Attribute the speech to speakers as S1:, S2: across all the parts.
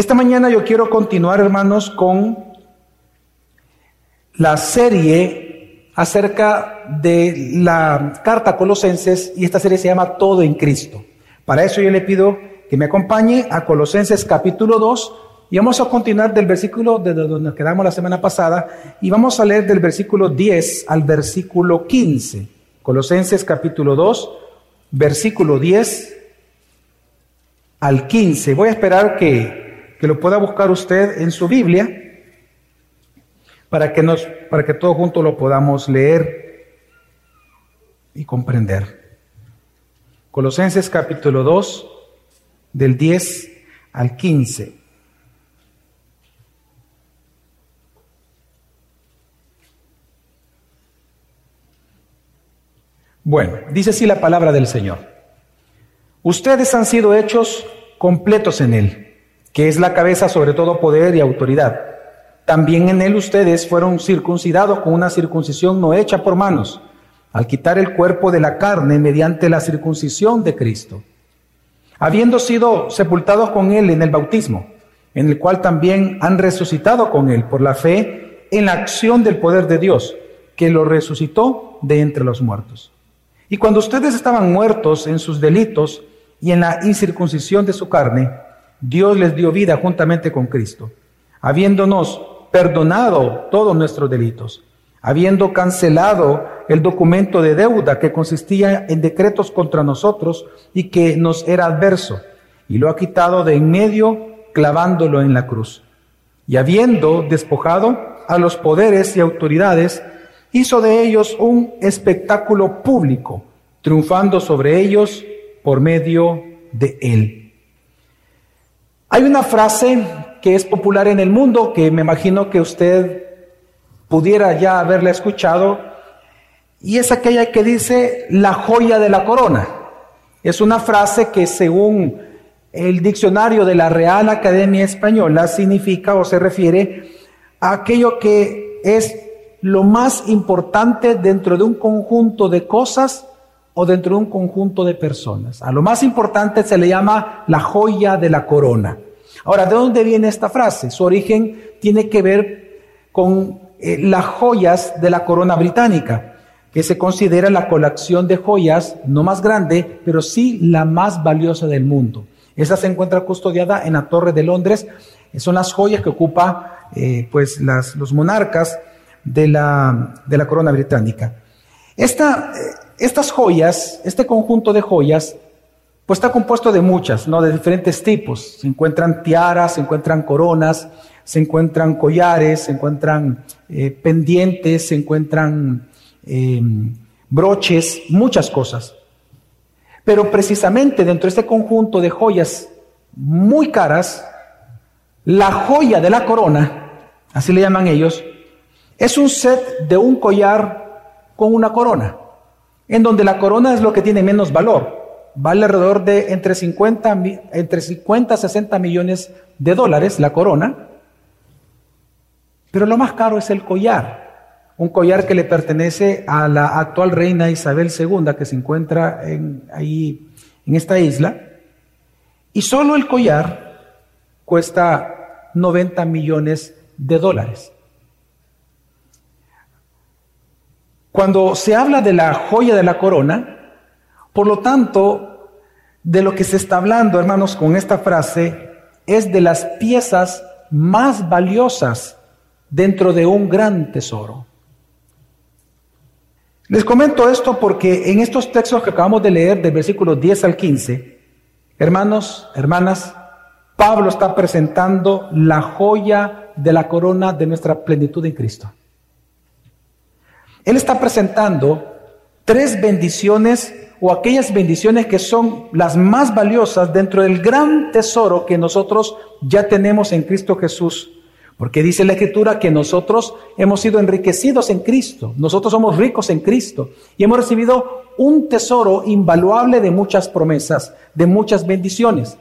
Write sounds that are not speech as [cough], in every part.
S1: Esta mañana yo quiero continuar, hermanos, con la serie acerca de la carta a Colosenses y esta serie se llama Todo en Cristo. Para eso yo le pido que me acompañe a Colosenses capítulo 2 y vamos a continuar del versículo de donde nos quedamos la semana pasada y vamos a leer del versículo 10 al versículo 15. Colosenses capítulo 2, versículo 10 al 15. Voy a esperar que, que lo pueda buscar usted en su Biblia para que, nos, para que todos juntos lo podamos leer y comprender. Colosenses capítulo 2, del 10 al 15. Bueno, dice así la palabra del Señor. Ustedes han sido hechos completos en Él, que es la cabeza sobre todo poder y autoridad. También en Él ustedes fueron circuncidados con una circuncisión no hecha por manos, al quitar el cuerpo de la carne mediante la circuncisión de Cristo, habiendo sido sepultados con Él en el bautismo, en el cual también han resucitado con Él por la fe en la acción del poder de Dios, que lo resucitó de entre los muertos. Y cuando ustedes estaban muertos en sus delitos y en la incircuncisión de su carne, Dios les dio vida juntamente con Cristo, habiéndonos perdonado todos nuestros delitos, habiendo cancelado el documento de deuda que consistía en decretos contra nosotros y que nos era adverso, y lo ha quitado de en medio clavándolo en la cruz. Y habiendo despojado a los poderes y autoridades, hizo de ellos un espectáculo público, triunfando sobre ellos por medio de él. Hay una frase que es popular en el mundo, que me imagino que usted pudiera ya haberla escuchado, y es aquella que dice la joya de la corona. Es una frase que según el diccionario de la Real Academia Española significa o se refiere a aquello que es lo más importante dentro de un conjunto de cosas o dentro de un conjunto de personas. A lo más importante se le llama la joya de la corona. Ahora, ¿de dónde viene esta frase? Su origen tiene que ver con eh, las joyas de la corona británica, que se considera la colección de joyas no más grande, pero sí la más valiosa del mundo. Esa se encuentra custodiada en la Torre de Londres. Son las joyas que ocupa eh, pues las, los monarcas de la, de la corona británica. Esta, estas joyas, este conjunto de joyas, pues está compuesto de muchas, ¿no? De diferentes tipos. Se encuentran tiaras, se encuentran coronas, se encuentran collares, se encuentran eh, pendientes, se encuentran em, broches, muchas cosas. Pero precisamente dentro de este conjunto de joyas muy caras, la joya de la corona, así le llaman ellos, es un set de un collar con una corona, en donde la corona es lo que tiene menos valor. Vale alrededor de entre 50, entre 50 a 60 millones de dólares la corona, pero lo más caro es el collar, un collar que le pertenece a la actual reina Isabel II, que se encuentra en, ahí en esta isla, y solo el collar cuesta 90 millones de dólares. Cuando se habla de la joya de la corona, por lo tanto, de lo que se está hablando, hermanos, con esta frase, es de las piezas más valiosas dentro de un gran tesoro. Les comento esto porque en estos textos que acabamos de leer, del versículo 10 al 15, hermanos, hermanas, Pablo está presentando la joya de la corona de nuestra plenitud en Cristo. Él está presentando tres bendiciones o aquellas bendiciones que son las más valiosas dentro del gran tesoro que nosotros ya tenemos en Cristo Jesús. Porque dice la Escritura que nosotros hemos sido enriquecidos en Cristo, nosotros somos ricos en Cristo y hemos recibido un tesoro invaluable de muchas promesas, de muchas bendiciones.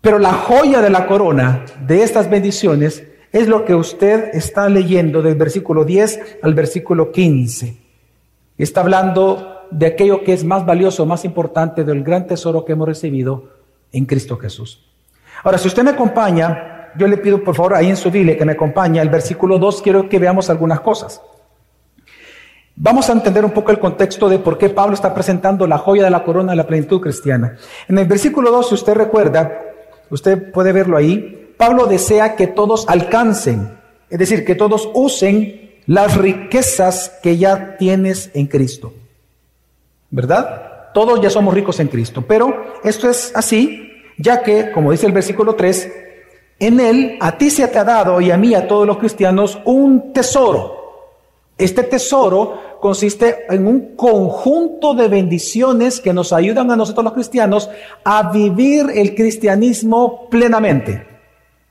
S1: Pero la joya de la corona de estas bendiciones es lo que usted está leyendo del versículo 10 al versículo 15. Está hablando de aquello que es más valioso, más importante del gran tesoro que hemos recibido en Cristo Jesús. Ahora, si usted me acompaña yo le pido por favor ahí en su Biblia que me acompañe al versículo 2, quiero que veamos algunas cosas. Vamos a entender un poco el contexto de por qué Pablo está presentando la joya de la corona de la plenitud cristiana. En el versículo 2, si usted recuerda, usted puede verlo ahí, Pablo desea que todos alcancen, es decir, que todos usen las riquezas que ya tienes en Cristo. ¿Verdad? Todos ya somos ricos en Cristo, pero esto es así, ya que, como dice el versículo 3, en Él a ti se te ha dado y a mí, a todos los cristianos, un tesoro. Este tesoro consiste en un conjunto de bendiciones que nos ayudan a nosotros los cristianos a vivir el cristianismo plenamente,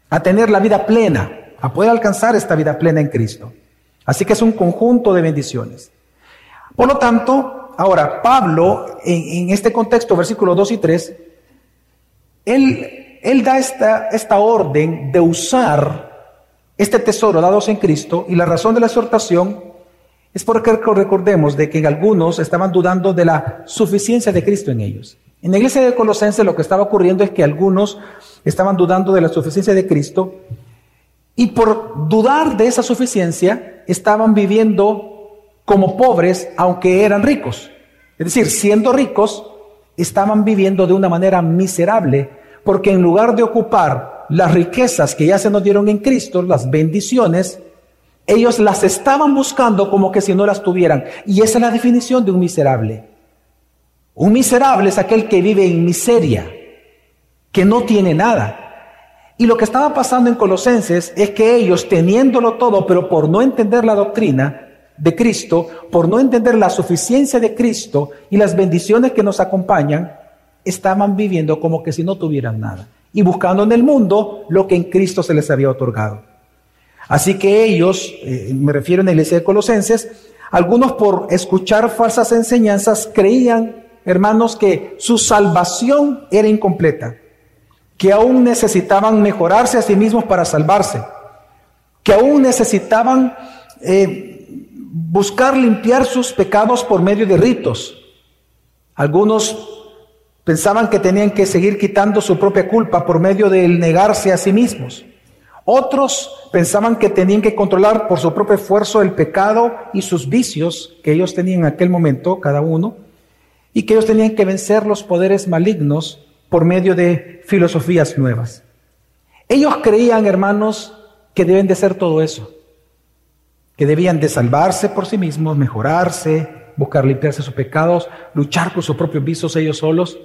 S1: a tener la vida plena, a poder alcanzar esta vida plena en Cristo. Así que es un conjunto de bendiciones. Por lo tanto, ahora Pablo, en, este contexto, versículos 2 y 3, él, él da esta, esta orden de usar este tesoro dados en Cristo y la razón de la exhortación es porque recordemos de que algunos estaban dudando de la suficiencia de Cristo en ellos. En la iglesia de Colosenses lo que estaba ocurriendo es que algunos estaban dudando de la suficiencia de Cristo y por dudar de esa suficiencia estaban viviendo como pobres aunque eran ricos. Es decir, siendo ricos, estaban viviendo de una manera miserable porque en lugar de ocupar las riquezas que ya se nos dieron en Cristo, las bendiciones, ellos las estaban buscando como que si no las tuvieran. Y esa es la definición de un miserable. Un miserable es aquel que vive en miseria, que no tiene nada. Y lo que estaba pasando en Colosenses es que ellos, teniéndolo todo, pero por no entender la doctrina de Cristo, por no entender la suficiencia de Cristo y las bendiciones que nos acompañan, estaban viviendo como que si no tuvieran nada. Y buscando en el mundo lo que en Cristo se les había otorgado. Así que ellos, eh, me refiero en la iglesia de Colosenses, algunos por escuchar falsas enseñanzas creían, hermanos, que su salvación era incompleta, que aún necesitaban mejorarse a sí mismos para salvarse, que aún necesitaban eh, buscar limpiar sus pecados por medio de ritos. Algunos pensaban que tenían que seguir quitando su propia culpa por medio del negarse a sí mismos. Otros pensaban que tenían que controlar por su propio esfuerzo el pecado y sus vicios que ellos tenían en aquel momento, cada uno, y que ellos tenían que vencer los poderes malignos por medio de filosofías nuevas. Ellos creían, hermanos, que deben de ser todo eso, que debían de salvarse por sí mismos, mejorarse, buscar limpiarse sus pecados, luchar con sus propios vicios ellos solos.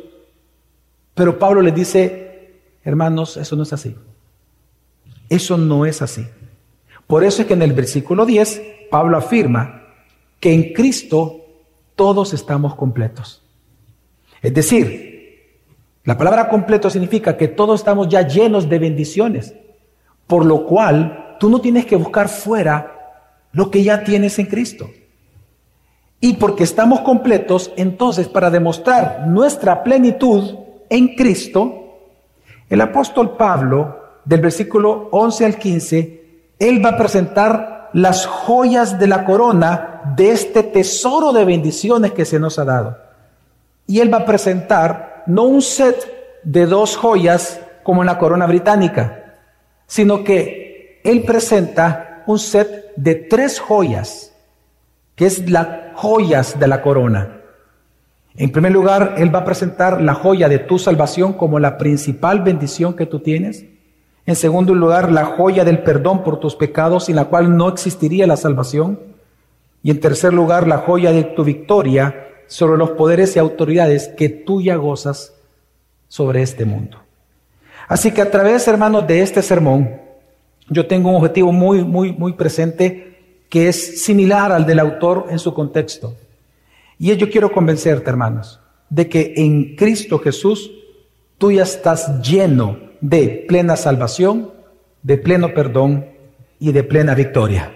S1: Pero Pablo les dice, hermanos, eso no es así. Eso no es así. Por eso es que en el versículo 10 Pablo afirma que en Cristo todos estamos completos. Es decir, la palabra completo significa que todos estamos ya llenos de bendiciones, por lo cual tú no tienes que buscar fuera lo que ya tienes en Cristo. Y porque estamos completos, entonces para demostrar nuestra plenitud en Cristo, el apóstol Pablo del versículo 11 al 15, Él va a presentar las joyas de la corona de este tesoro de bendiciones que se nos ha dado. Y Él va a presentar no un set de dos joyas como en la corona británica, sino que Él presenta un set de tres joyas, que es las joyas de la corona. En primer lugar, Él va a presentar la joya de tu salvación como la principal bendición que tú tienes. En segundo lugar, la joya del perdón por tus pecados, sin la cual no existiría la salvación. Y en tercer lugar, la joya de tu victoria sobre los poderes y autoridades que tú ya gozas sobre este mundo. Así que a través, hermanos, de este sermón, yo tengo un objetivo muy, muy, muy presente que es similar al del autor en su contexto. Y yo quiero convencerte, hermanos, de que en Cristo Jesús tú ya estás lleno de plena salvación, de pleno perdón y de plena victoria.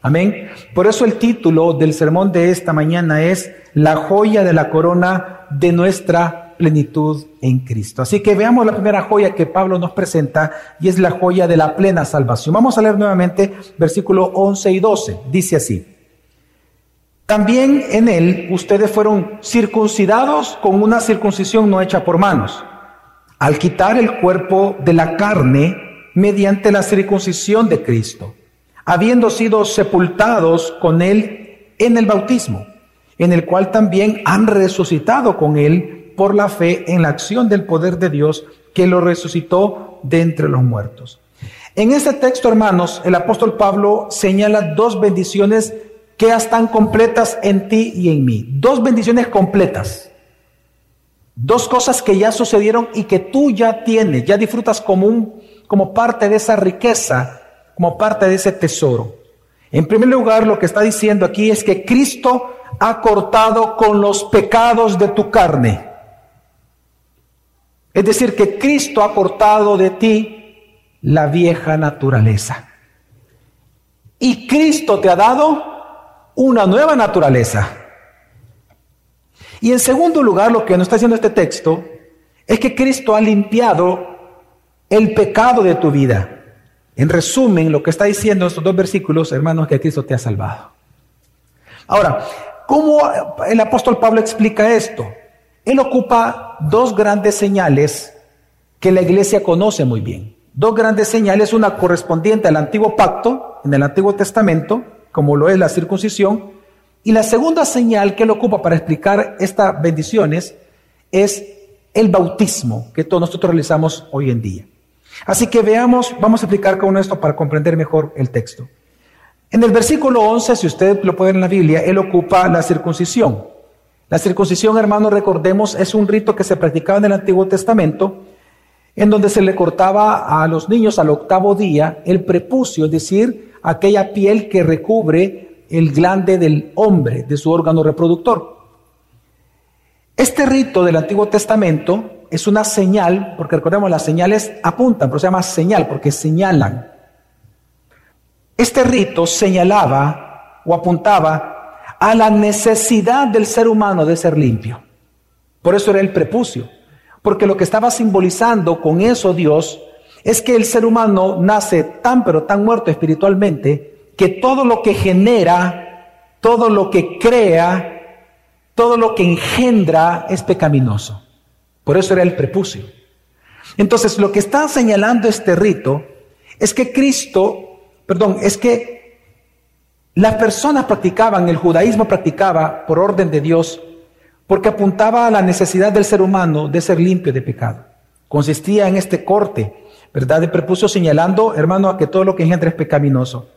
S1: Amén. Por eso el título del sermón de esta mañana es La joya de la corona de nuestra plenitud en Cristo. Así que veamos la primera joya que Pablo nos presenta y es la joya de la plena salvación. Vamos a leer nuevamente versículo 11 y 12. Dice así. También en él ustedes fueron circuncidados con una circuncisión no hecha por manos al quitar el cuerpo de la carne mediante la circuncisión de Cristo, habiendo sido sepultados con Él en el bautismo, en el cual también han resucitado con Él por la fe en la acción del poder de Dios que lo resucitó de entre los muertos. En este texto, hermanos, el apóstol Pablo señala dos bendiciones que están completas en ti y en mí. Dos bendiciones completas. Dos cosas que ya sucedieron y que tú ya tienes, ya disfrutas como, un, como parte de esa riqueza, como parte de ese tesoro. En primer lugar, lo que está diciendo aquí es que Cristo ha cortado con los pecados de tu carne. Es decir, que Cristo ha cortado de ti la vieja naturaleza. Y Cristo te ha dado una nueva naturaleza. Y en segundo lugar, lo que nos está diciendo este texto es que Cristo ha limpiado el pecado de tu vida. En resumen, lo que está diciendo estos dos versículos, hermanos, es que Cristo te ha salvado. Ahora, ¿cómo el apóstol Pablo explica esto? Él ocupa dos grandes señales que la iglesia conoce muy bien. Dos grandes señales, una correspondiente al antiguo pacto, en el Antiguo Testamento, como lo es la circuncisión, y la segunda señal que él ocupa para explicar estas bendiciones es el bautismo que todos nosotros realizamos hoy en día. Así que veamos, vamos a explicar con esto para comprender mejor el texto. En el versículo 11, si usted lo puede en la Biblia, él ocupa la circuncisión. La circuncisión, hermanos, recordemos, es un rito que se practicaba en el Antiguo Testamento, en donde se le cortaba a los niños al octavo día el prepucio, es decir, aquella piel que recubre el glande del hombre, de su órgano reproductor. Este rito del Antiguo Testamento es una señal, porque recordemos, las señales apuntan, pero se llama señal porque señalan. Este rito señalaba o apuntaba a la necesidad del ser humano de ser limpio. Por eso era el prepucio, porque lo que estaba simbolizando con eso Dios es que el ser humano nace tan pero tan muerto espiritualmente que todo lo que genera, todo lo que crea, todo lo que engendra es pecaminoso. Por eso era el prepucio. Entonces, lo que está señalando este rito es que Cristo, perdón, es que las personas practicaban, el judaísmo practicaba por orden de Dios, porque apuntaba a la necesidad del ser humano de ser limpio de pecado. Consistía en este corte, ¿verdad? De prepucio señalando, hermano, a que todo lo que engendra es pecaminoso.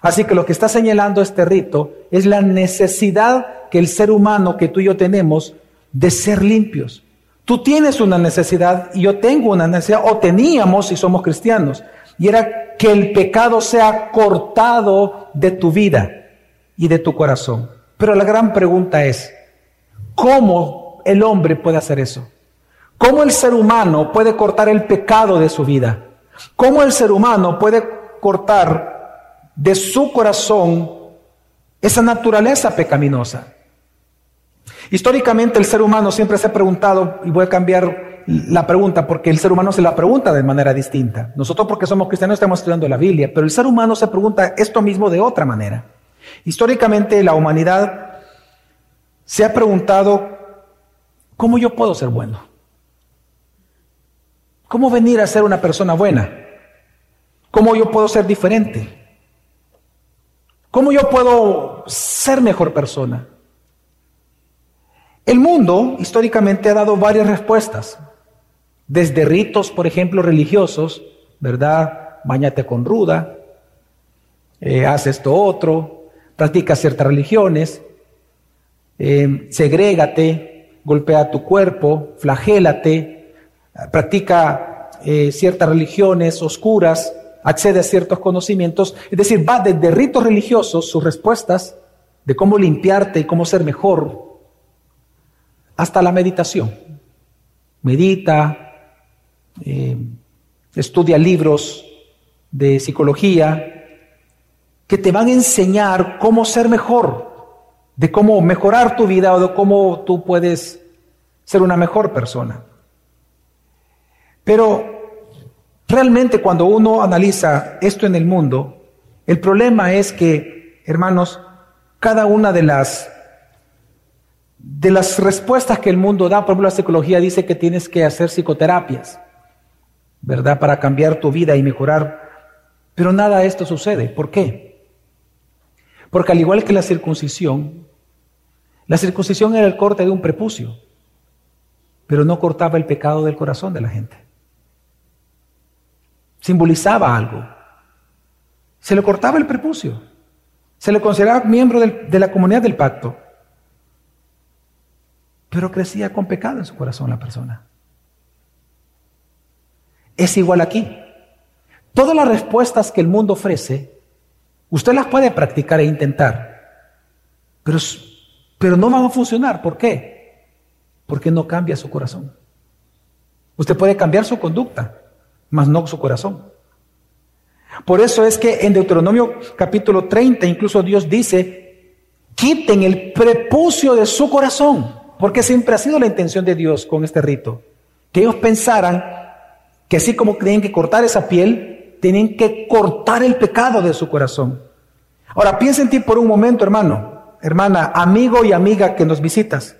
S1: Así que lo que está señalando este rito es la necesidad que el ser humano que tú y yo tenemos de ser limpios. Tú tienes una necesidad y yo tengo una necesidad, o teníamos si somos cristianos, y era que el pecado sea cortado de tu vida y de tu corazón. Pero la gran pregunta es, ¿cómo el hombre puede hacer eso? ¿Cómo el ser humano puede cortar el pecado de su vida? ¿Cómo el ser humano puede cortar de su corazón esa naturaleza pecaminosa. Históricamente el ser humano siempre se ha preguntado, y voy a cambiar la pregunta porque el ser humano se la pregunta de manera distinta. Nosotros porque somos cristianos estamos estudiando la Biblia, pero el ser humano se pregunta esto mismo de otra manera. Históricamente la humanidad se ha preguntado, ¿cómo yo puedo ser bueno? ¿Cómo venir a ser una persona buena? ¿Cómo yo puedo ser diferente? ¿Cómo yo puedo ser mejor persona? El mundo históricamente ha dado varias respuestas, desde ritos, por ejemplo, religiosos, ¿verdad? Bañate con ruda, eh, haz esto otro, practica ciertas religiones, eh, segrégate, golpea tu cuerpo, flagélate, practica eh, ciertas religiones oscuras, accede a ciertos conocimientos, es decir, va desde ritos religiosos, sus respuestas de cómo limpiarte y cómo ser mejor, hasta la meditación. Medita, eh, estudia libros de psicología que te van a enseñar cómo ser mejor, de cómo mejorar tu vida o de cómo tú puedes ser una mejor persona. Pero Realmente cuando uno analiza esto en el mundo, el problema es que, hermanos, cada una de las de las respuestas que el mundo da, por ejemplo, la psicología dice que tienes que hacer psicoterapias. ¿verdad? Para cambiar tu vida y mejorar. Pero nada de esto sucede. ¿Por qué? Porque al igual que la circuncisión, la circuncisión era el corte de un prepucio, pero no cortaba el pecado del corazón de la gente. Simbolizaba algo. Se le cortaba el prepucio. Se le consideraba miembro de la comunidad del pacto. Pero crecía con pecado en su corazón la persona. Es igual aquí. Todas las respuestas que el mundo ofrece, usted las puede practicar e intentar, pero, pero no van a funcionar. ¿Por qué? Porque no cambia su corazón. Usted puede cambiar su conducta, mas no su corazón. Por eso es que en Deuteronomio capítulo 30 incluso Dios dice, quiten el prepucio de su corazón, porque siempre ha sido la intención de Dios con este rito, que ellos pensaran que así como tenían que cortar esa piel, tienen que cortar el pecado de su corazón. Ahora piensa en ti por un momento, hermano, hermana, amigo y amiga que nos visitas.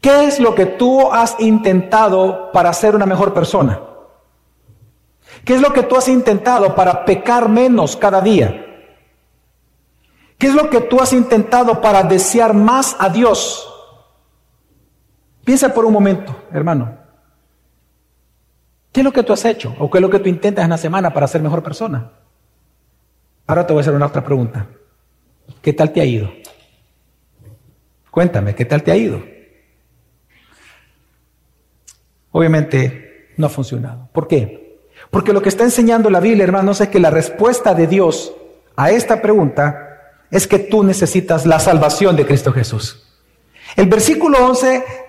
S1: ¿Qué es lo que tú has intentado para ser una mejor persona? ¿Qué es lo que tú has intentado para pecar menos cada día? ¿Qué es lo que tú has intentado para desear más a Dios? Piensa por un momento, hermano. ¿Qué es lo que tú has hecho? ¿O qué es lo que tú intentas en la semana para ser mejor persona? Ahora te voy a hacer una otra pregunta. ¿Qué tal te ha ido? Cuéntame, ¿qué tal te ha ido? Obviamente no ha funcionado. ¿Por qué? Porque lo que está enseñando la Biblia, hermanos, es que la respuesta de Dios a esta pregunta es que tú necesitas la salvación de Cristo Jesús. El versículo 11,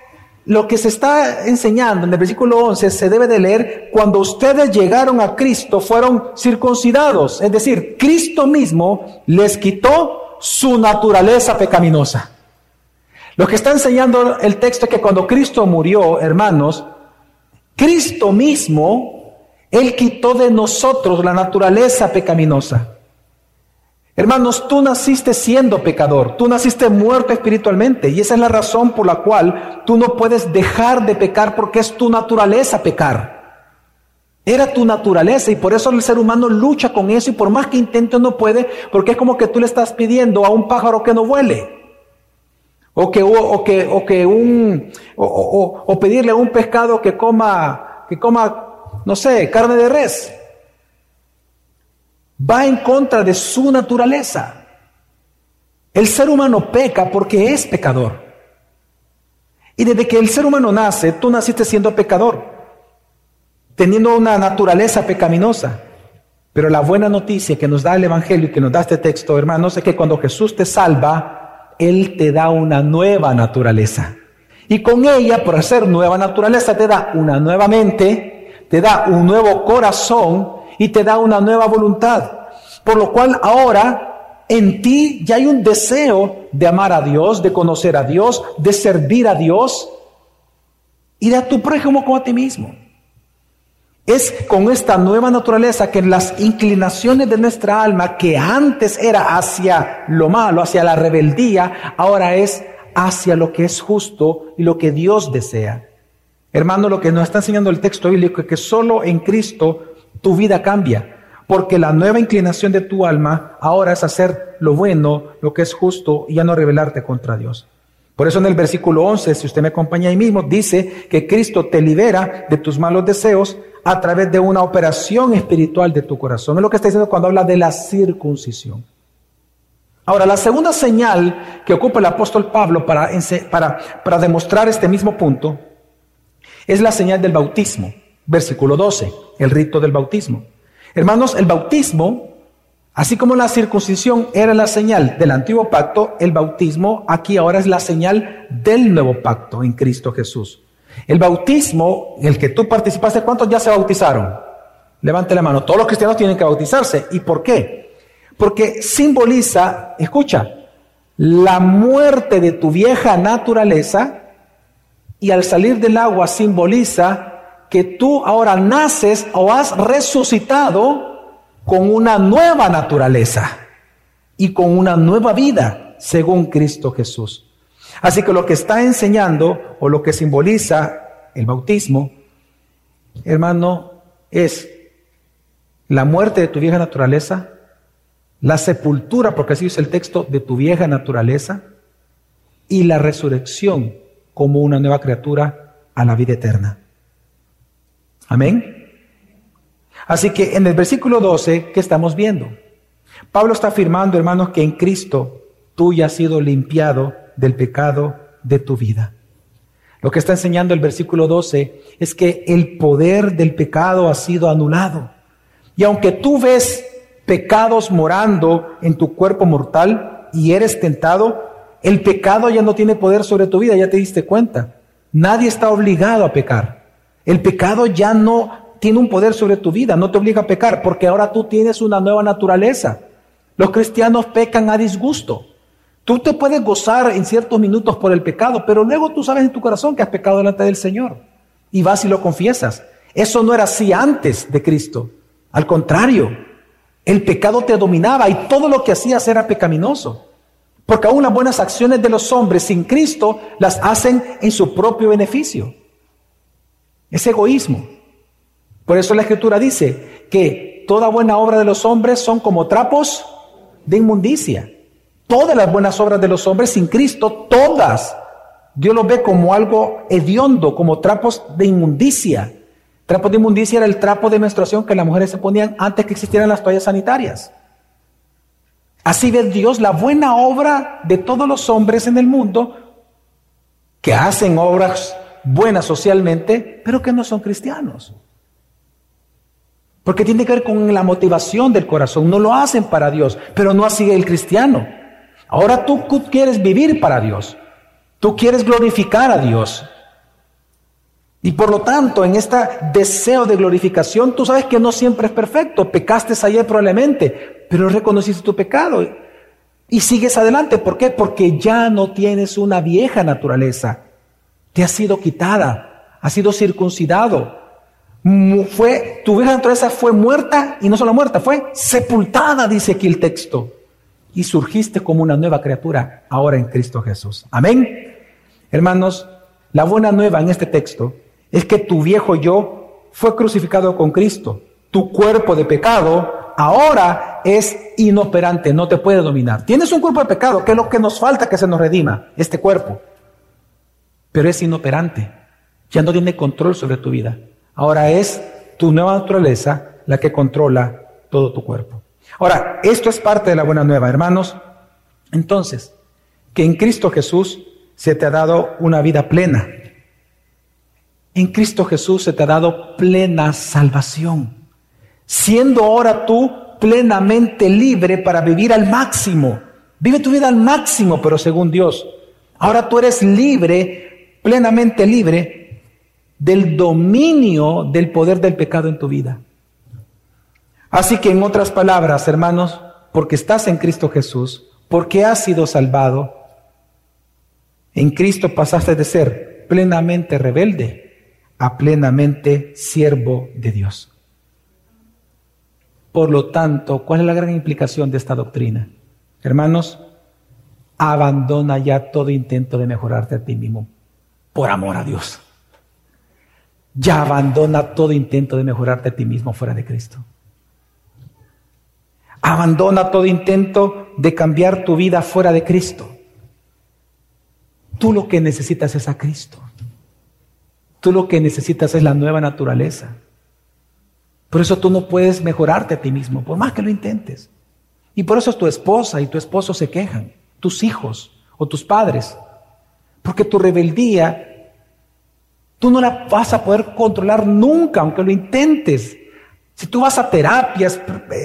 S1: lo que se está enseñando en el versículo 11 se debe de leer cuando ustedes llegaron a Cristo, fueron circuncidados. Es decir, Cristo mismo les quitó su naturaleza pecaminosa. Lo que está enseñando el texto es que cuando Cristo murió, hermanos, Cristo mismo él quitó de nosotros la naturaleza pecaminosa. Hermanos, tú naciste siendo pecador, tú naciste muerto espiritualmente y esa es la razón por la cual tú no puedes dejar de pecar porque es tu naturaleza pecar. Era tu naturaleza y por eso el ser humano lucha con eso y por más que intente no puede porque es como que tú le estás pidiendo a un pájaro que no vuele. O que, o, que, o que un, o, o pedirle a un pescado que coma, que coma no sé, carne de res. Va en contra de su naturaleza. El ser humano peca porque es pecador. Y desde que el ser humano nace, tú naciste siendo pecador, teniendo una naturaleza pecaminosa. Pero la buena noticia que nos da el Evangelio y que nos da este texto, hermanos, es que cuando Jesús te salva, Él te da una nueva naturaleza. Y con ella, por ser nueva naturaleza, te da una nueva mente, te da un nuevo corazón y te da una nueva voluntad. Por lo cual ahora en ti ya hay un deseo de amar a Dios, de conocer a Dios, de servir a Dios y de a tu prójimo como a ti mismo. Es con esta nueva naturaleza que las inclinaciones de nuestra alma, que antes era hacia lo malo, hacia la rebeldía, ahora es hacia lo que es justo y lo que Dios desea. Hermano, lo que nos está enseñando el texto bíblico es que solo en Cristo tu vida cambia, porque la nueva inclinación de tu alma ahora es hacer lo bueno, lo que es justo y ya no rebelarte contra Dios. Por eso en el versículo 11, si usted me acompaña ahí mismo, dice que Cristo te libera de tus malos deseos a través de una operación espiritual de tu corazón. Es lo que está diciendo cuando habla de la circuncisión. Ahora, la segunda señal que ocupa el apóstol Pablo para, para, para demostrar este mismo punto es la señal del bautismo. Versículo 12, el rito del bautismo. Hermanos, el bautismo, así como la circuncisión era la señal del antiguo pacto, el bautismo aquí ahora es la señal del nuevo pacto en Cristo Jesús. El bautismo, el que tú participaste, ¿cuántos ya se bautizaron? Levante la mano. Todos los cristianos tienen que bautizarse. ¿Y por qué? Porque simboliza, escucha, la muerte de tu vieja naturaleza y al salir del agua simboliza que tú ahora naces o has resucitado con una nueva naturaleza y con una nueva vida según Cristo Jesús. Así que lo que está enseñando o lo que simboliza el bautismo hermano, es la muerte de tu vieja naturaleza, la sepultura, porque así dice el texto, de tu vieja naturaleza, y la resurrección como una nueva criatura a la vida eterna. Amén. Así que en el versículo 12, ¿qué estamos viendo? Pablo está afirmando, hermanos, que en Cristo tú ya has sido limpiado del pecado de tu vida. Lo que está enseñando el versículo 12 es que el poder del pecado ha sido anulado. Y aunque tú ves pecados morando en tu cuerpo mortal y eres tentado, el pecado ya no tiene poder sobre tu vida, ya te diste cuenta. Nadie está obligado a pecar. El pecado ya no tiene un poder sobre tu vida, no te obliga a pecar, porque ahora tú tienes una nueva naturaleza. Los cristianos pecan a disgusto. Tú te puedes gozar en ciertos minutos por el pecado, pero luego tú sabes en tu corazón que has pecado delante del Señor. Y vas y lo confiesas. Eso no era así antes de Cristo. Al contrario, el pecado te dominaba y todo lo que hacías era pecaminoso. Porque aún las buenas acciones de los hombres sin Cristo las hacen en su propio beneficio. Es egoísmo. Por eso la Escritura dice que toda buena obra de los hombres son como trapos de inmundicia. Todas las buenas obras de los hombres sin Cristo, todas, Dios los ve como algo hediondo, como trapos de inmundicia. Trapos de inmundicia era el trapo de menstruación que las mujeres se ponían antes que existieran las toallas sanitarias. Así ve Dios la buena obra de todos los hombres en el mundo que hacen obras buenas socialmente, pero que no son cristianos. Porque tiene que ver con la motivación del corazón. No lo hacen para Dios, pero no así el cristiano. Ahora tú quieres vivir para Dios. Tú quieres glorificar a Dios. Y por lo tanto, en este deseo de glorificación, tú sabes que no siempre es perfecto. Pecaste ayer probablemente, pero reconociste tu pecado y sigues adelante. ¿Por qué? Porque ya no tienes una vieja naturaleza. Te ha sido quitada, ha sido circuncidado. Fue, tu vieja naturaleza fue muerta y no solo muerta, fue sepultada, dice aquí el texto. Y surgiste como una nueva criatura ahora en Cristo Jesús. Amén. Hermanos, la buena nueva en este texto es que tu viejo yo fue crucificado con Cristo. Tu cuerpo de pecado ahora es inoperante, no te puede dominar. Tienes un cuerpo de pecado, que es lo que nos falta que se nos redima, este cuerpo. Pero es inoperante, ya no tiene control sobre tu vida. Ahora es tu nueva naturaleza la que controla todo tu cuerpo. Ahora, esto es parte de la buena nueva, hermanos. Entonces, que en Cristo Jesús se te ha dado una vida plena, en Cristo Jesús se te ha dado plena salvación, siendo ahora tú plenamente libre para vivir al máximo. Vive tu vida al máximo, pero según Dios. Ahora tú eres libre, plenamente libre del dominio del poder del pecado en tu vida. Así que en otras palabras, hermanos, porque estás en Cristo Jesús, porque has sido salvado, en Cristo pasaste de ser plenamente rebelde a plenamente siervo de Dios. Por lo tanto, ¿cuál es la gran implicación de esta doctrina? Hermanos, abandona ya todo intento de mejorarte a ti mismo por amor a Dios. Ya abandona todo intento de mejorarte a ti mismo fuera de Cristo. Abandona todo intento de cambiar tu vida fuera de Cristo. Tú lo que necesitas es a Cristo. Tú lo que necesitas es la nueva naturaleza. Por eso tú no puedes mejorarte a ti mismo, por más que lo intentes. Y por eso tu esposa y tu esposo se quejan, tus hijos o tus padres. Porque tu rebeldía, tú no la vas a poder controlar nunca, aunque lo intentes. Si tú vas a terapias,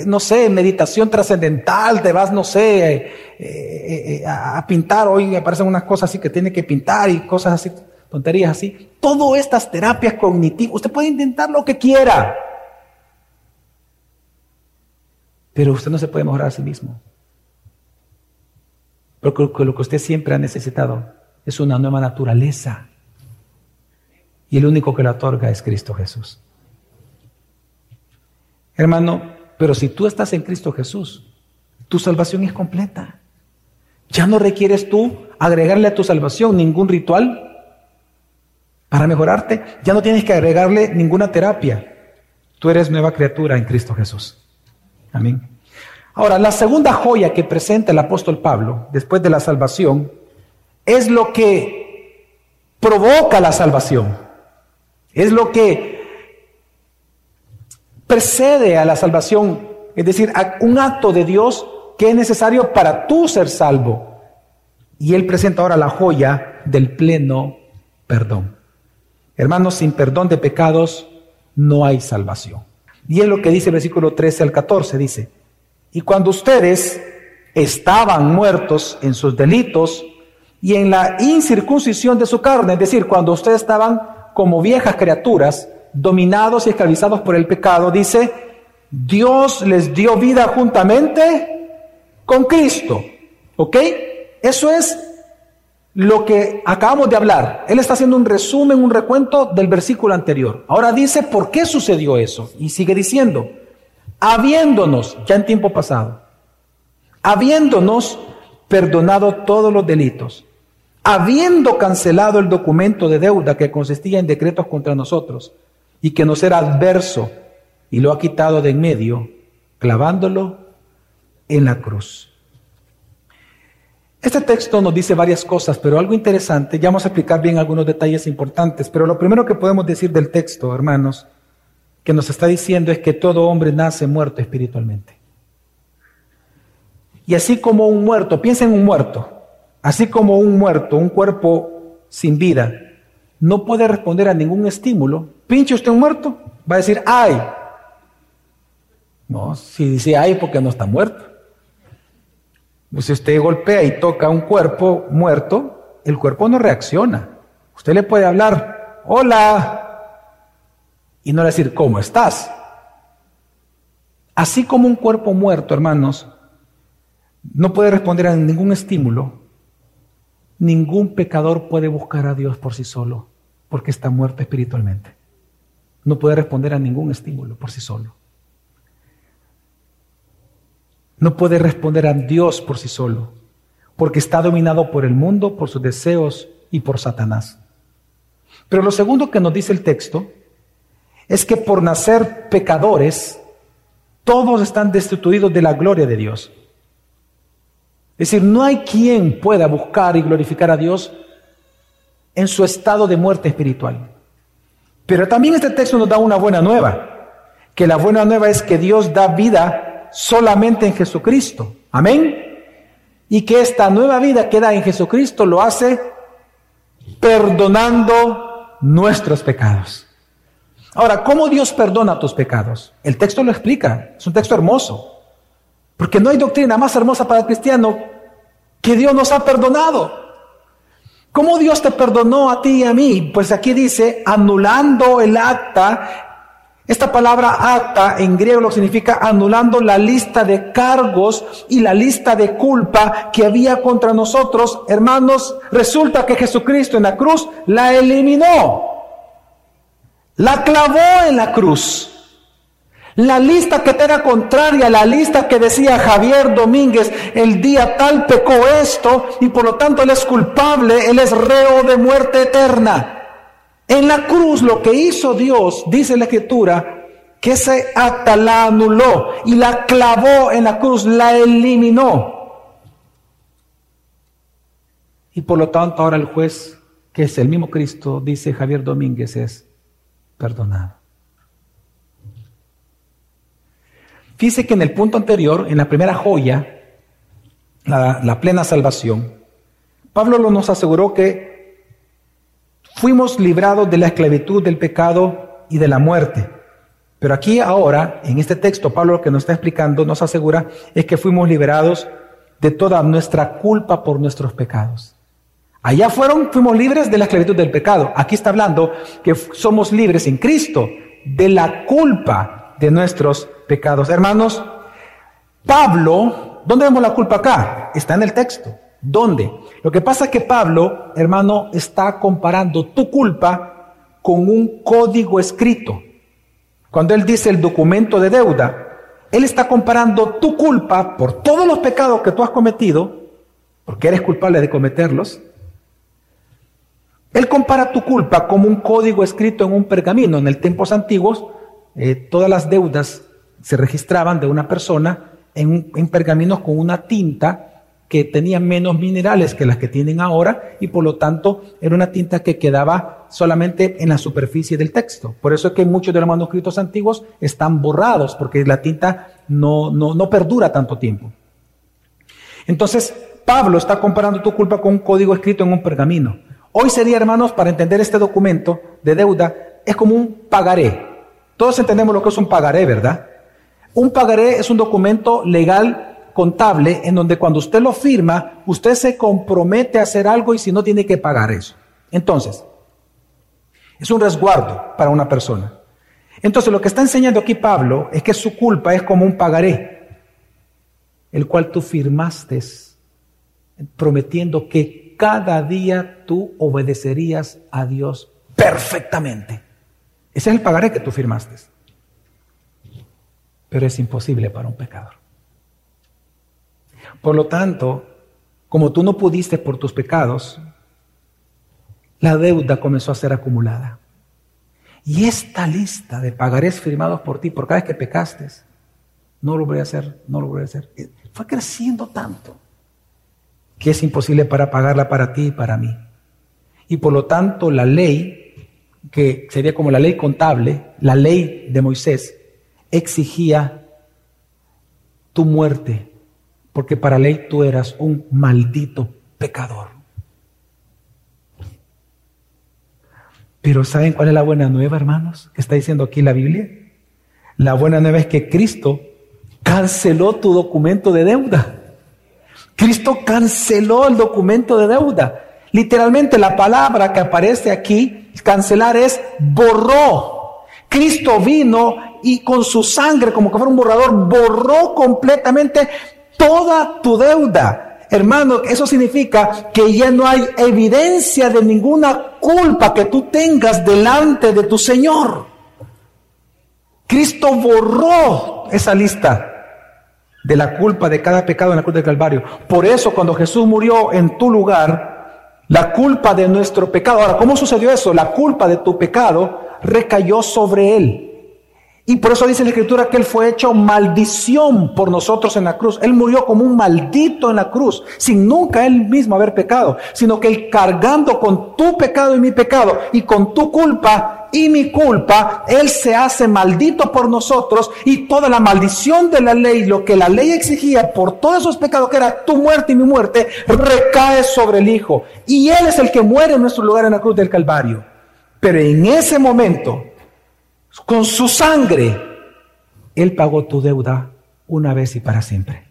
S1: no sé, meditación trascendental, te vas, no sé, eh, eh, eh, a pintar, hoy aparecen unas cosas así que tiene que pintar y cosas así tonterías así. Todas estas terapias cognitivas, usted puede intentar lo que quiera, pero usted no se puede mejorar a sí mismo. Porque lo que usted siempre ha necesitado es una nueva naturaleza. Y el único que la otorga es Cristo Jesús. Hermano, pero si tú estás en Cristo Jesús, tu salvación es completa. Ya no requieres tú agregarle a tu salvación ningún ritual, Para mejorarte, ya no tienes que agregarle ninguna terapia. Tú eres nueva criatura en Cristo Jesús. Amén. Ahora, la segunda joya que presenta el apóstol Pablo después de la salvación es lo que provoca la salvación. Es lo que precede a la salvación, es decir, un acto de Dios que es necesario para tú ser salvo. Y él presenta ahora la joya del pleno perdón. Hermanos, sin perdón de pecados no hay salvación. Y es lo que dice el versículo 13 al 14, dice, y cuando ustedes estaban muertos en sus delitos y en la incircuncisión de su carne, es decir, cuando ustedes estaban como viejas criaturas, dominados y esclavizados por el pecado, dice, Dios les dio vida juntamente con Cristo. ¿Ok? Eso es lo que acabamos de hablar. Él está haciendo un resumen, un recuento del versículo anterior. Ahora dice, ¿por qué sucedió eso? Y sigue diciendo, habiéndonos, ya en tiempo pasado, habiéndonos perdonado todos los delitos, habiendo cancelado el documento de deuda que consistía en decretos contra nosotros y que nos era adverso y lo ha quitado de en medio, clavándolo en la cruz. Este texto nos dice varias cosas, pero algo interesante, ya vamos a explicar bien algunos detalles importantes, pero lo primero que podemos decir del texto, hermanos, que nos está diciendo es que todo hombre nace muerto espiritualmente. Y así como un muerto, piensa en un muerto, así como un muerto, un cuerpo sin vida, no puede responder a ningún estímulo, pinche usted un muerto, va a decir, ay. No, si dice ay porque no está muerto. Pues si usted golpea y toca un cuerpo muerto, el cuerpo no reacciona. Usted le puede hablar, hola, y no decir, ¿cómo estás? Así como un cuerpo muerto, hermanos, no puede responder a ningún estímulo, ningún pecador puede buscar a Dios por sí solo, porque está muerto espiritualmente. No puede responder a ningún estímulo por sí solo. No puede responder a Dios por sí solo, porque está dominado por el mundo, por sus deseos y por Satanás. Pero lo segundo que nos dice el texto es que por nacer pecadores, todos están destituidos de la gloria de Dios. Es decir, no hay quien pueda buscar y glorificar a Dios en su estado de muerte espiritual. Pero también este texto nos da una buena nueva, que la buena nueva es que Dios da vida solamente en Jesucristo. Amén. Y que esta nueva vida que da en Jesucristo lo hace perdonando nuestros pecados. Ahora, ¿cómo Dios perdona tus pecados? El texto lo explica, es un texto hermoso. Porque no hay doctrina más hermosa para el cristiano que Dios nos ha perdonado. ¿Cómo Dios te perdonó a ti y a mí? Pues aquí dice, anulando el acta. Esta palabra acta en griego lo significa anulando la lista de cargos y la lista de culpa que había contra nosotros. Hermanos, resulta que Jesucristo en la cruz la eliminó. La clavó en la cruz. La lista que te era contraria, la lista que decía Javier Domínguez, el día tal pecó esto y por lo tanto él es culpable, él es reo de muerte eterna. En la cruz lo que hizo Dios, dice la escritura, que ese acta la anuló y la clavó en la cruz, la eliminó. Y por lo tanto ahora el juez, que es el mismo Cristo, dice Javier Domínguez, es perdonado. Fíjese que en el punto anterior, en la primera joya, la, plena salvación, Pablo nos aseguró que fuimos librados de la esclavitud del pecado y de la muerte. Pero aquí ahora, en este texto, Pablo lo que nos está explicando, nos asegura, es que fuimos liberados de toda nuestra culpa por nuestros pecados. Allá fueron, fuimos libres de la esclavitud del pecado. Aquí está hablando que somos libres en Cristo de la culpa de nuestros pecados. Hermanos, Pablo, ¿dónde vemos la culpa acá? Está en el texto. ¿Dónde? Lo que pasa es que Pablo, hermano, está comparando tu culpa con un código escrito. Cuando él dice el documento de deuda, él está comparando tu culpa por todos los pecados que tú has cometido, porque eres culpable de cometerlos, Él compara tu culpa como un código escrito en un pergamino. En el tiempos antiguos, eh, todas las deudas se registraban de una persona en, en pergaminos con una tinta que tenía menos minerales que las que tienen ahora y por lo tanto era una tinta que quedaba solamente en la superficie del texto. Por eso es que muchos de los manuscritos antiguos están borrados porque la tinta no, no, no perdura tanto tiempo. Entonces, Pablo está comparando tu culpa con un código escrito en un pergamino. Hoy sería, hermanos, para entender este documento de deuda, es como un pagaré. Todos entendemos lo que es un pagaré, ¿verdad? Un pagaré es un documento legal contable en donde cuando usted lo firma, usted se compromete a hacer algo y si no tiene que pagar eso. Entonces, es un resguardo para una persona. Entonces, lo que está enseñando aquí Pablo es que su culpa es como un pagaré, el cual tú firmaste prometiendo que cada día tú obedecerías a Dios perfectamente. Ese es el pagaré que tú firmaste. Pero es imposible para un pecador. Por lo tanto, como tú no pudiste por tus pecados, la deuda comenzó a ser acumulada. Y esta lista de pagarés firmados por ti por cada vez que pecaste, no lo voy a hacer, no lo voy a hacer, fue creciendo tanto que es imposible para pagarla para ti y para mí. Y por lo tanto la ley, que sería como la ley contable, la ley de Moisés, exigía tu muerte, porque para ley tú eras un maldito pecador. Pero ¿saben cuál es la buena nueva, hermanos? Que está diciendo aquí la Biblia. La buena nueva es que Cristo canceló tu documento de deuda. Cristo canceló el documento de deuda. Literalmente la palabra que aparece aquí, cancelar, es borró. Cristo vino y con su sangre, como que fuera un borrador, borró completamente toda tu deuda. Hermano, eso significa que ya no hay evidencia de ninguna culpa que tú tengas delante de tu Señor. Cristo borró esa lista de la culpa de cada pecado en la cruz del Calvario. Por eso cuando Jesús murió en tu lugar, la culpa de nuestro pecado, ahora, ¿cómo sucedió eso? La culpa de tu pecado recayó sobre él. Y por eso dice la Escritura que Él fue hecho maldición por nosotros en la cruz. Él murió como un maldito en la cruz, sin nunca Él mismo haber pecado, sino que Él cargando con tu pecado y mi pecado y con tu culpa y mi culpa, Él se hace maldito por nosotros y toda la maldición de la ley, lo que la ley exigía por todos esos pecados que era tu muerte y mi muerte, recae sobre el Hijo. Y Él es el que muere en nuestro lugar en la cruz del Calvario. Pero en ese momento, con su sangre, Él pagó tu deuda una vez y para siempre.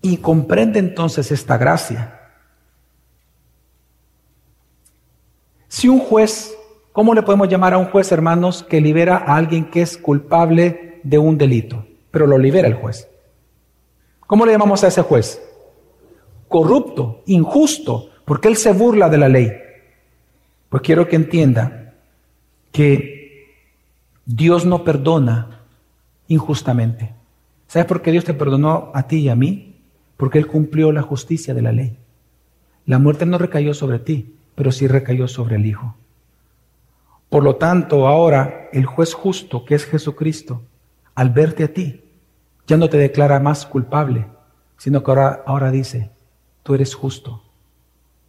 S1: Y comprende entonces esta gracia. Si un juez, ¿cómo le podemos llamar a un juez, hermanos, que libera a alguien que es culpable de un delito? Pero lo libera el juez. ¿Cómo le llamamos a ese juez? Corrupto, injusto, porque él se burla de la ley. Pues quiero que entienda que Dios no perdona injustamente. ¿Sabes por qué Dios te perdonó a ti y a mí? Porque Él cumplió la justicia de la ley. La muerte no recayó sobre ti, pero sí recayó sobre el Hijo. Por lo tanto, ahora el juez justo, que es Jesucristo, al verte a ti, ya no te declara más culpable, sino que ahora, ahora dice, tú eres justo,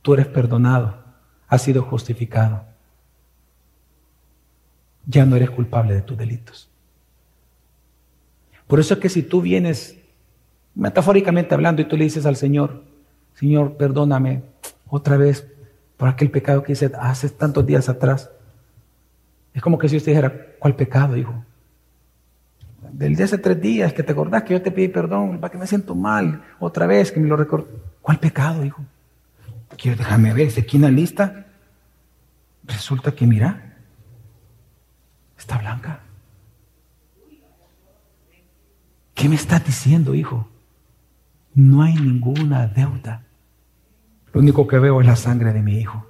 S1: tú eres perdonado, has sido justificado ya no eres culpable de tus delitos. Por eso es que si tú vienes, metafóricamente hablando, y tú le dices al Señor, Señor, perdóname otra vez por aquel pecado que hice hace tantos días atrás, es como que si usted dijera, ¿cuál pecado, hijo? Del día hace tres días que te acordás que yo te pedí perdón, para que me siento mal, otra vez que me lo recuerdo. ¿Cuál pecado, hijo? Quiero déjame ver, aquí en la lista. Resulta que mira, Está blanca. ¿Qué me estás diciendo, hijo? No hay ninguna deuda. Lo único que veo es la sangre de mi hijo.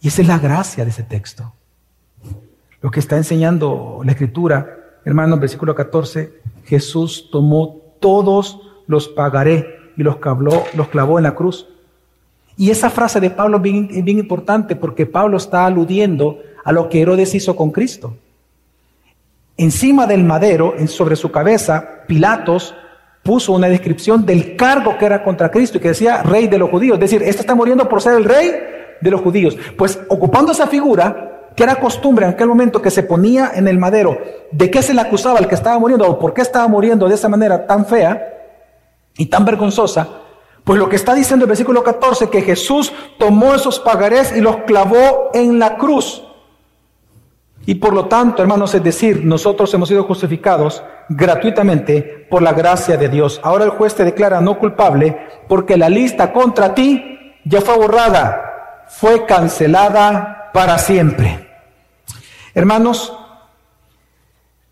S1: Y esa es la gracia de ese texto. Lo que está enseñando la escritura, hermanos, versículo 14, Jesús tomó todos los pagaré y los clavó, los clavó en la cruz. Y esa frase de Pablo es bien, bien importante porque Pablo está aludiendo a lo que Herodes hizo con Cristo. Encima del madero, sobre su cabeza, Pilatos puso una descripción del cargo que era contra Cristo y que decía rey de los judíos. Es decir, este está muriendo por ser el rey de los judíos. Pues ocupando esa figura, que era costumbre en aquel momento que se ponía en el madero, de qué se le acusaba al que estaba muriendo o por qué estaba muriendo de esa manera tan fea y tan vergonzosa, pues lo que está diciendo el versículo 14, que Jesús tomó esos pagarés y los clavó en la cruz. Y por lo tanto, hermanos, es decir, nosotros hemos sido justificados gratuitamente por la gracia de Dios. Ahora el juez te declara no culpable porque la lista contra ti ya fue borrada, fue cancelada para siempre. Hermanos,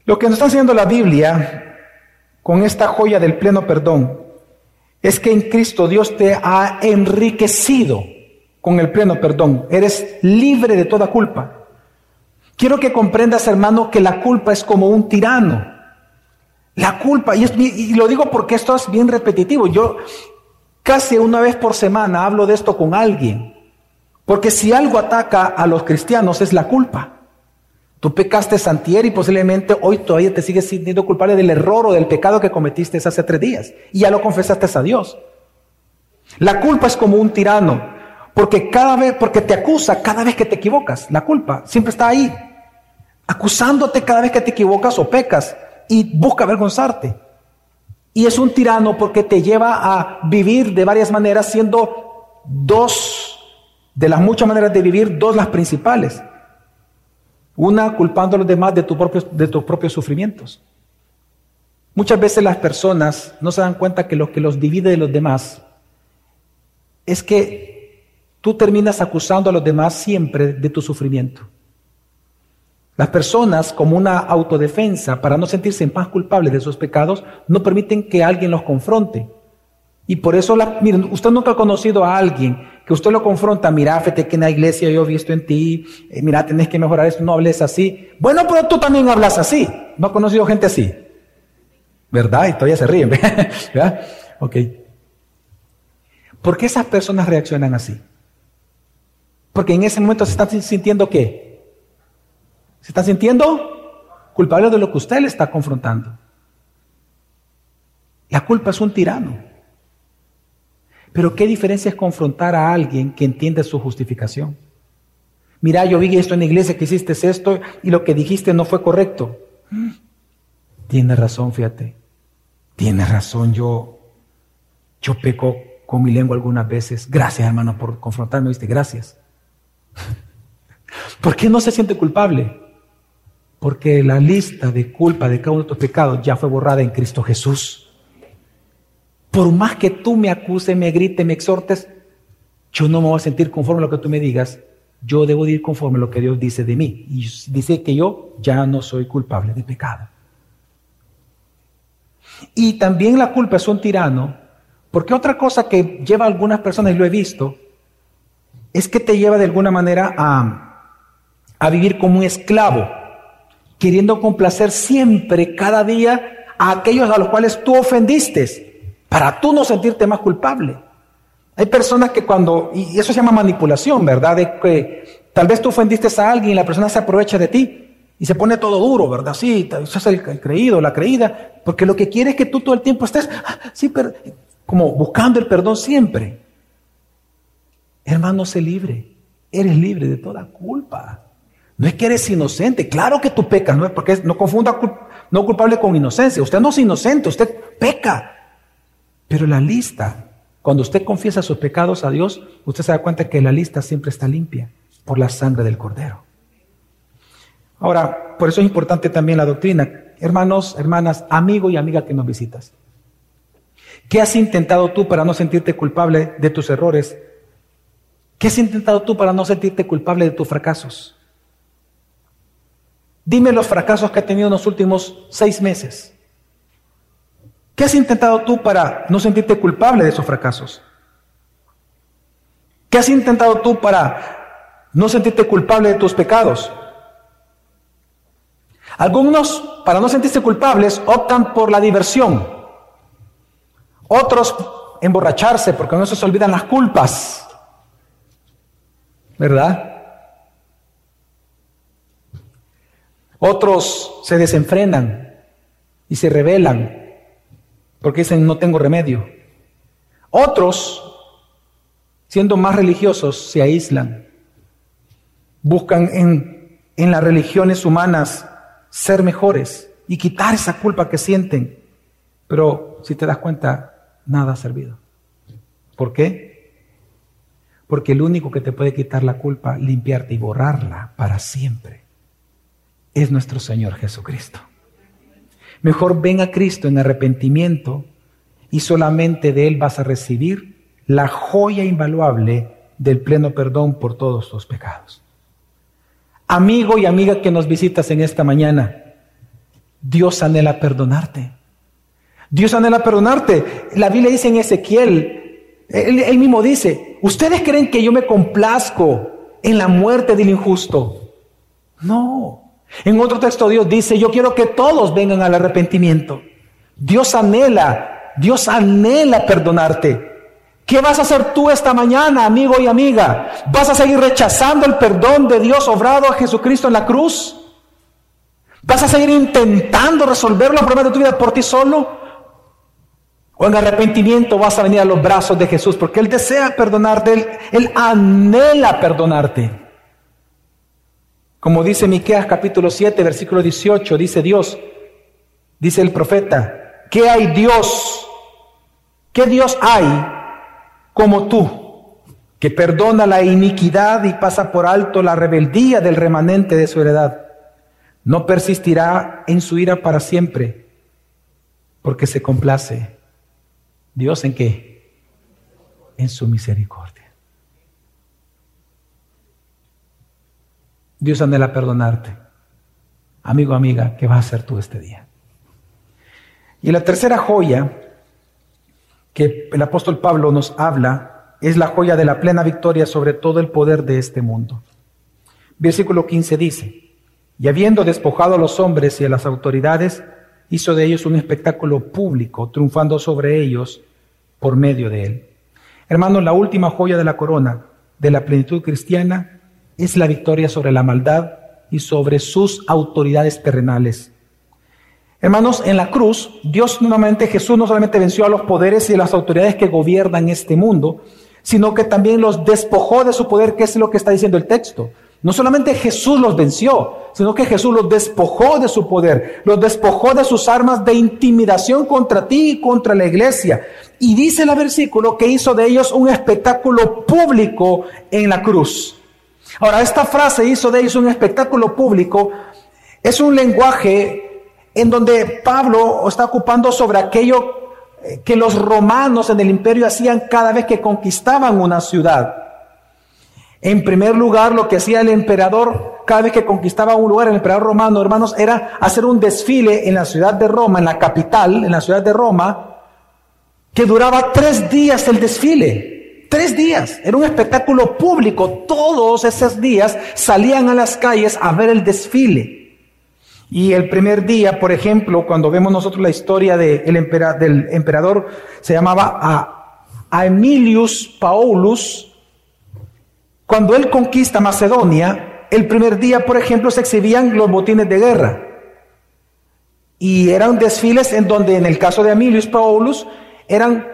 S1: lo que nos está enseñando la Biblia con esta joya del pleno perdón es que en Cristo Dios te ha enriquecido con el pleno perdón. Eres libre de toda culpa. Quiero que comprendas, hermano, que la culpa es como un tirano. La culpa, y, y, lo digo porque esto es bien repetitivo. Yo casi una vez por semana hablo de esto con alguien. Porque si algo ataca a los cristianos es la culpa. Tú pecaste Santier y posiblemente hoy todavía te sigues sintiendo culpable del error o del pecado que cometiste hace tres días. Y ya lo confesaste a Dios. La culpa es como un tirano. Porque cada vez, porque te acusa cada vez que te equivocas. La culpa siempre está ahí, acusándote cada vez que te equivocas o pecas y busca avergonzarte. Y es un tirano porque te lleva a vivir de varias maneras, siendo dos de las muchas maneras de vivir, dos las principales. Una culpando a los demás de, de tus propios sufrimientos. Muchas veces las personas no se dan cuenta que lo que los divide de los demás es que tú terminas acusando a los demás siempre de tu sufrimiento. Las personas, como una autodefensa, para no sentirse más culpables de sus pecados, no permiten que alguien los confronte. Y por eso, miren, usted nunca ha conocido a alguien que usted lo confronta, mira, fíjate que en la iglesia yo he visto en ti, eh, mira, tenés que mejorar esto, no hables así. Bueno, pero tú también hablas así. No ha conocido gente así. ¿Verdad? Y todavía se ríen. [laughs] ¿verdad? Ok. ¿Por qué esas personas reaccionan así? Porque en ese momento se están sintiendo qué? Se están sintiendo culpables de lo que usted le está confrontando. La culpa es un tirano. Pero ¿qué diferencia es confrontar a alguien que entiende su justificación? Mira, yo vi esto en la iglesia, que hiciste esto y lo que dijiste no fue correcto. Tiene razón, fíjate. Tiene razón, yo, yo peco con mi lengua algunas veces. Gracias, hermano, por confrontarme, viste, gracias. [laughs] ¿Por qué no se siente culpable? Porque la lista de culpa de cada uno de tus pecados ya fue borrada en Cristo Jesús. Por más que tú me acuses, me grites, me exhortes, yo no me voy a sentir conforme a lo que tú me digas. Yo debo ir conforme a lo que Dios dice de mí. Y dice que yo ya no soy culpable de pecado. Y también la culpa es un tirano, porque otra cosa que lleva algunas personas, y lo he visto, es que te lleva de alguna manera a, a vivir como un esclavo, queriendo complacer siempre, cada día, a aquellos a los cuales tú ofendiste, para tú no sentirte más culpable. Hay personas que cuando, y eso se llama manipulación, ¿verdad? Que tal vez tú ofendiste a alguien y la persona se aprovecha de ti y se pone todo duro, ¿verdad? Sí, eso es el, creído, la creída, porque lo que quiere es que tú todo el tiempo estés, ah, sí, pero, como buscando el perdón siempre. Hermano, sé libre. Eres libre de toda culpa. No es que eres inocente. Claro que tú pecas, no es porque no confunda no culpable con inocencia. Usted no es inocente, usted peca. Pero la lista, cuando usted confiesa sus pecados a Dios, usted se da cuenta que la lista siempre está limpia por la sangre del Cordero. Ahora, por eso es importante también la doctrina. Hermanos, hermanas, amigo y amiga que nos visitas. ¿Qué has intentado tú para no sentirte culpable de tus errores ¿Qué has intentado tú para no sentirte culpable de tus fracasos? Dime los fracasos que has tenido en los últimos seis meses. ¿Qué has intentado tú para no sentirte culpable de esos fracasos? ¿Qué has intentado tú para no sentirte culpable de tus pecados? Algunos, para no sentirse culpables, optan por la diversión. Otros, emborracharse, porque no se olvidan las culpas ¿verdad? Otros se desenfrenan y se rebelan porque dicen no tengo remedio. Otros, siendo más religiosos, se aíslan. Buscan en, en las religiones humanas ser mejores y quitar esa culpa que sienten. Pero si te das cuenta, nada ha servido. ¿Por qué? Porque el único que te puede quitar la culpa, limpiarte y borrarla para siempre, es nuestro Señor Jesucristo. Mejor ven a Cristo en arrepentimiento y solamente de Él vas a recibir la joya invaluable del pleno perdón por todos tus pecados. Amigo y amiga que nos visitas en esta mañana, Dios anhela perdonarte. Dios anhela perdonarte. La Biblia dice en Ezequiel, él, él, mismo dice, ¿ustedes creen que yo me complazco en la muerte del injusto? No. En otro texto Dios dice, yo quiero que todos vengan al arrepentimiento. Dios anhela, Dios anhela perdonarte. ¿Qué vas a hacer tú esta mañana, amigo y amiga? ¿Vas a seguir rechazando el perdón de Dios obrado a Jesucristo en la cruz? ¿Vas a seguir intentando resolver los problemas de tu vida por ti solo? ¿O en arrepentimiento vas a venir a los brazos de Jesús? Porque Él desea perdonarte, Él, él anhela perdonarte. Como dice Miqueas capítulo 7, versículo 18, dice Dios, dice el profeta, ¿qué hay Dios? ¿Qué Dios hay como tú, que perdona la iniquidad y pasa por alto la rebeldía del remanente de su heredad? No persistirá en su ira para siempre, porque se complace. ¿Dios en qué? En su misericordia. Dios anhela perdonarte. Amigo, amiga, ¿qué vas a hacer tú este día? Y la tercera joya que el apóstol Pablo nos habla es la joya de la plena victoria sobre todo el poder de este mundo. Versículo 15 dice, y habiendo despojado a los hombres y a las autoridades, hizo de ellos un espectáculo público, triunfando sobre ellos por medio de él. Hermanos, la última joya de la corona de la plenitud cristiana es la victoria sobre la maldad y sobre sus autoridades terrenales. Hermanos, en la cruz, Dios nuevamente, Jesús no solamente venció a los poderes y las autoridades que gobiernan este mundo, sino que también los despojó de su poder, que es lo que está diciendo el texto. No solamente Jesús los venció, sino que Jesús los despojó de su poder, los despojó de sus armas de intimidación contra ti y contra la iglesia. Y dice el versículo que hizo de ellos un espectáculo público en la cruz. Ahora, esta frase hizo de ellos un espectáculo público, es un lenguaje en donde Pablo está ocupando sobre aquello eh, que los romanos en el imperio hacían cada vez que conquistaban una ciudad. En primer lugar, lo que hacía el emperador cada vez que conquistaba un lugar, el emperador romano, hermanos, era hacer un desfile en la ciudad de Roma, en la capital, en la ciudad de Roma, que duraba tres días el desfile. Tres días, era un espectáculo público. Todos esos días salían a las calles a ver el desfile. Y el primer día, por ejemplo, cuando vemos nosotros la historia del emperador, se llamaba a, a Emilius Paulus. Cuando él conquista Macedonia, el primer día, por ejemplo, se exhibían los botines de guerra. Y eran desfiles en donde, en el caso de Emilius Paulus, eran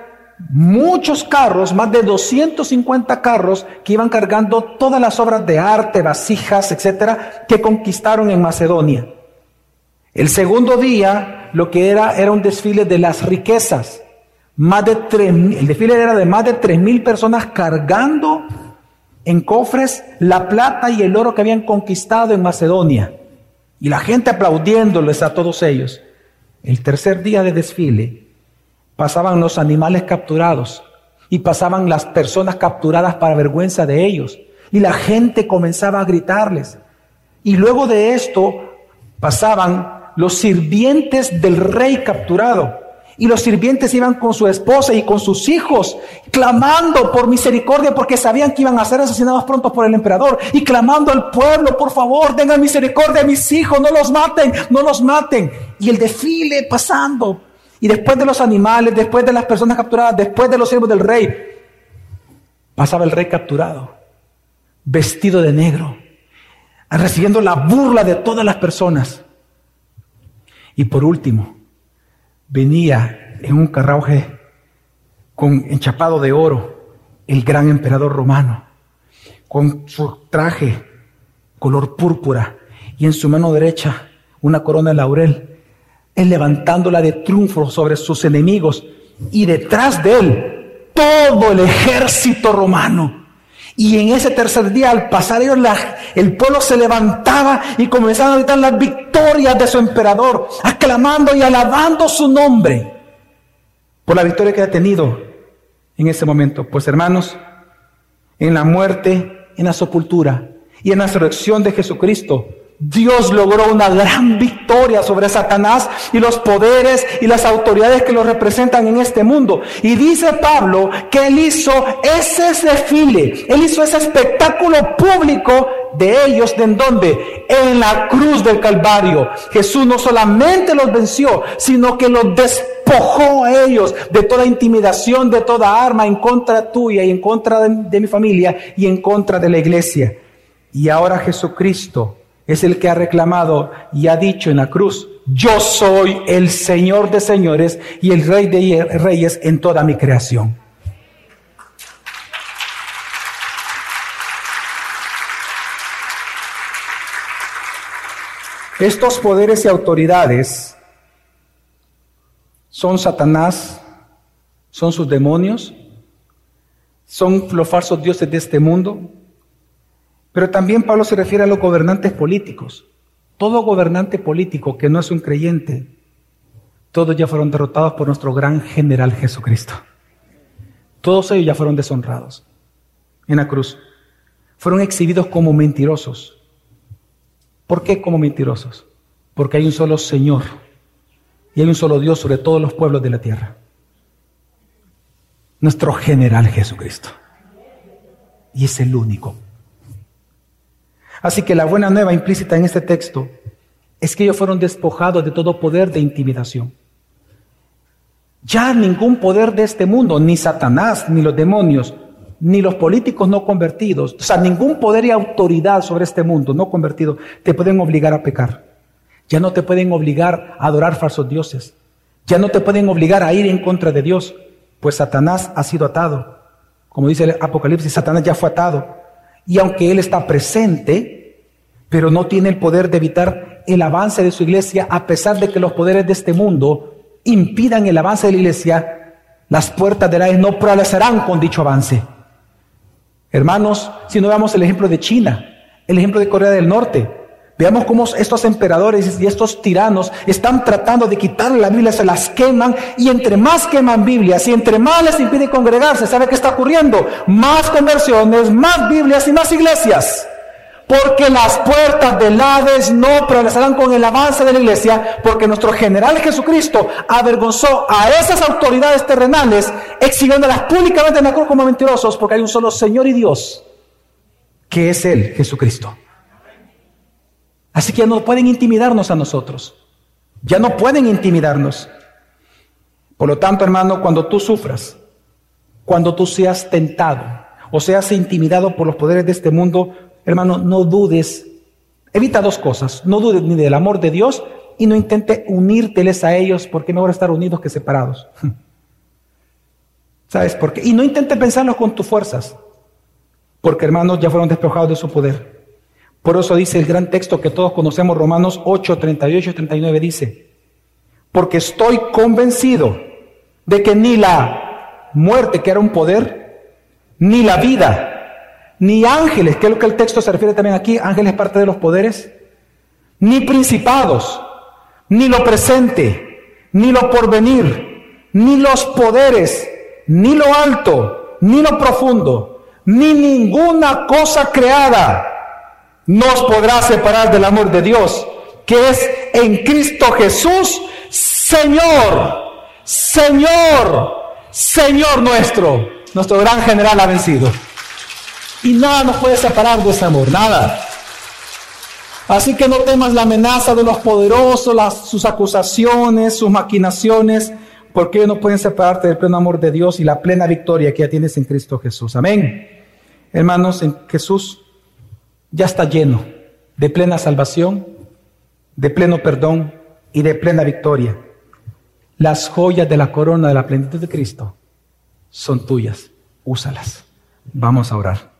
S1: muchos carros, más de 250 carros que iban cargando todas las obras de arte, vasijas, etcétera, que conquistaron en Macedonia. El segundo día, lo que era, era un desfile de las riquezas. Más de el desfile era de más de tres mil personas cargando en cofres la plata y el oro que habían conquistado en Macedonia. Y la gente aplaudiéndoles a todos ellos. El tercer día de desfile, pasaban los animales capturados y pasaban las personas capturadas para vergüenza de ellos. Y la gente comenzaba a gritarles. Y luego de esto pasaban los sirvientes del rey capturado. Y los sirvientes iban con su esposa y con sus hijos, clamando por misericordia porque sabían que iban a ser asesinados pronto por el emperador. Y clamando al pueblo, por favor, tengan misericordia a mis hijos, no los maten, no los maten. Y el desfile pasando y después de los animales, después de las personas capturadas, después de los siervos del rey, pasaba el rey capturado. vestido de negro, recibiendo la burla de todas las personas. Y por último, venía en un carruaje con enchapado de oro el gran emperador romano, con su traje color púrpura y en su mano derecha una corona de laurel, él levantándola de triunfo sobre sus enemigos y detrás de él todo el ejército romano. Y en ese tercer día, al pasar ellos, el pueblo se levantaba y comenzaron a gritar las victorias de su emperador, aclamando y alabando su nombre por la victoria que ha tenido en ese momento. Pues hermanos, en la muerte, en la sepultura y en la resurrección de Jesucristo, Dios logró una gran victoria sobre Satanás y los poderes y las autoridades que lo representan en este mundo. Y dice Pablo que él hizo ese desfile, él hizo ese espectáculo público de ellos, ¿de en dónde? En la cruz del Calvario. Jesús no solamente los venció, sino que los despojó a ellos de toda intimidación, de toda arma en contra tuya y en contra de, de mi familia y en contra de la iglesia. Y ahora Jesucristo es el que ha reclamado y ha dicho en la cruz, yo soy el Señor de señores y el Rey de reyes en toda mi creación. Estos poderes y autoridades son Satanás, son sus demonios, son los falsos dioses de este mundo, pero también Pablo se refiere a los gobernantes políticos. Todo gobernante político que no es un creyente, todos ya fueron derrotados por nuestro gran general Jesucristo. Todos ellos ya fueron deshonrados en la cruz. Fueron exhibidos como mentirosos. ¿Por qué como mentirosos? Porque hay un solo Señor y hay un solo Dios sobre todos los pueblos de la tierra. Nuestro general Jesucristo. Y es el único Así que la buena nueva implícita en este texto es que ellos fueron despojados de todo poder de intimidación. Ya ningún poder de este mundo, ni Satanás, ni los demonios, ni los políticos no convertidos, o sea, ningún poder y autoridad sobre este mundo no convertido te pueden obligar a pecar. Ya no te pueden obligar a adorar falsos dioses. Ya no te pueden obligar a ir en contra de Dios, pues Satanás ha sido atado. Como dice el Apocalipsis, Satanás ya fue atado. Y aunque Él está presente, pero no tiene el poder de evitar el avance de su iglesia, a pesar de que los poderes de este mundo impidan el avance de la iglesia, las puertas de la no prevalecerán con dicho avance. Hermanos, si no veamos el ejemplo de China, el ejemplo de Corea del Norte, Veamos cómo estos emperadores y estos tiranos están tratando de quitarle la Biblia, se las queman y entre más queman Biblias y entre más les impide congregarse, ¿sabe qué está ocurriendo? Más conversiones, más Biblias y más iglesias. Porque las puertas del Hades no prevalecerán con el avance de la iglesia, porque nuestro general Jesucristo avergonzó a esas autoridades terrenales, exhibiéndolas públicamente en la cruz como mentirosos, porque hay un solo Señor y Dios, que es Él, Jesucristo. Así que ya no pueden intimidarnos a nosotros. Ya no pueden intimidarnos. Por lo tanto, hermano, cuando tú sufras, cuando tú seas tentado o seas intimidado por los poderes de este mundo, hermano, no dudes. Evita dos cosas. No dudes ni del amor de Dios y no intente unírteles a ellos porque mejor estar unidos que separados. [laughs] ¿Sabes por qué? Y no intente pensarlo con tus fuerzas, porque hermanos ya fueron despojados de su poder. Por eso dice el gran texto que todos conocemos, Romanos 8, 38 y 39, dice, porque estoy convencido de que ni la muerte, que era un poder, ni la vida, ni ángeles, que es lo que el texto se refiere también aquí, ángeles parte de los poderes, ni principados, ni lo presente, ni lo porvenir, ni los poderes, ni lo alto, ni lo profundo, ni ninguna cosa creada nos podrá separar del amor de Dios, que es en Cristo Jesús, Señor, Señor, Señor nuestro. Nuestro gran general ha vencido. Y nada nos puede separar de ese amor, nada. Así que no temas la amenaza de los poderosos, las, sus acusaciones, sus maquinaciones, porque ellos no pueden separarte del pleno amor de Dios y la plena victoria que ya tienes en Cristo Jesús. Amén. Hermanos, en Jesús ya está lleno de plena salvación, de pleno perdón y de plena victoria. Las joyas de la corona de la plenitud de Cristo son tuyas. Úsalas. Vamos a orar.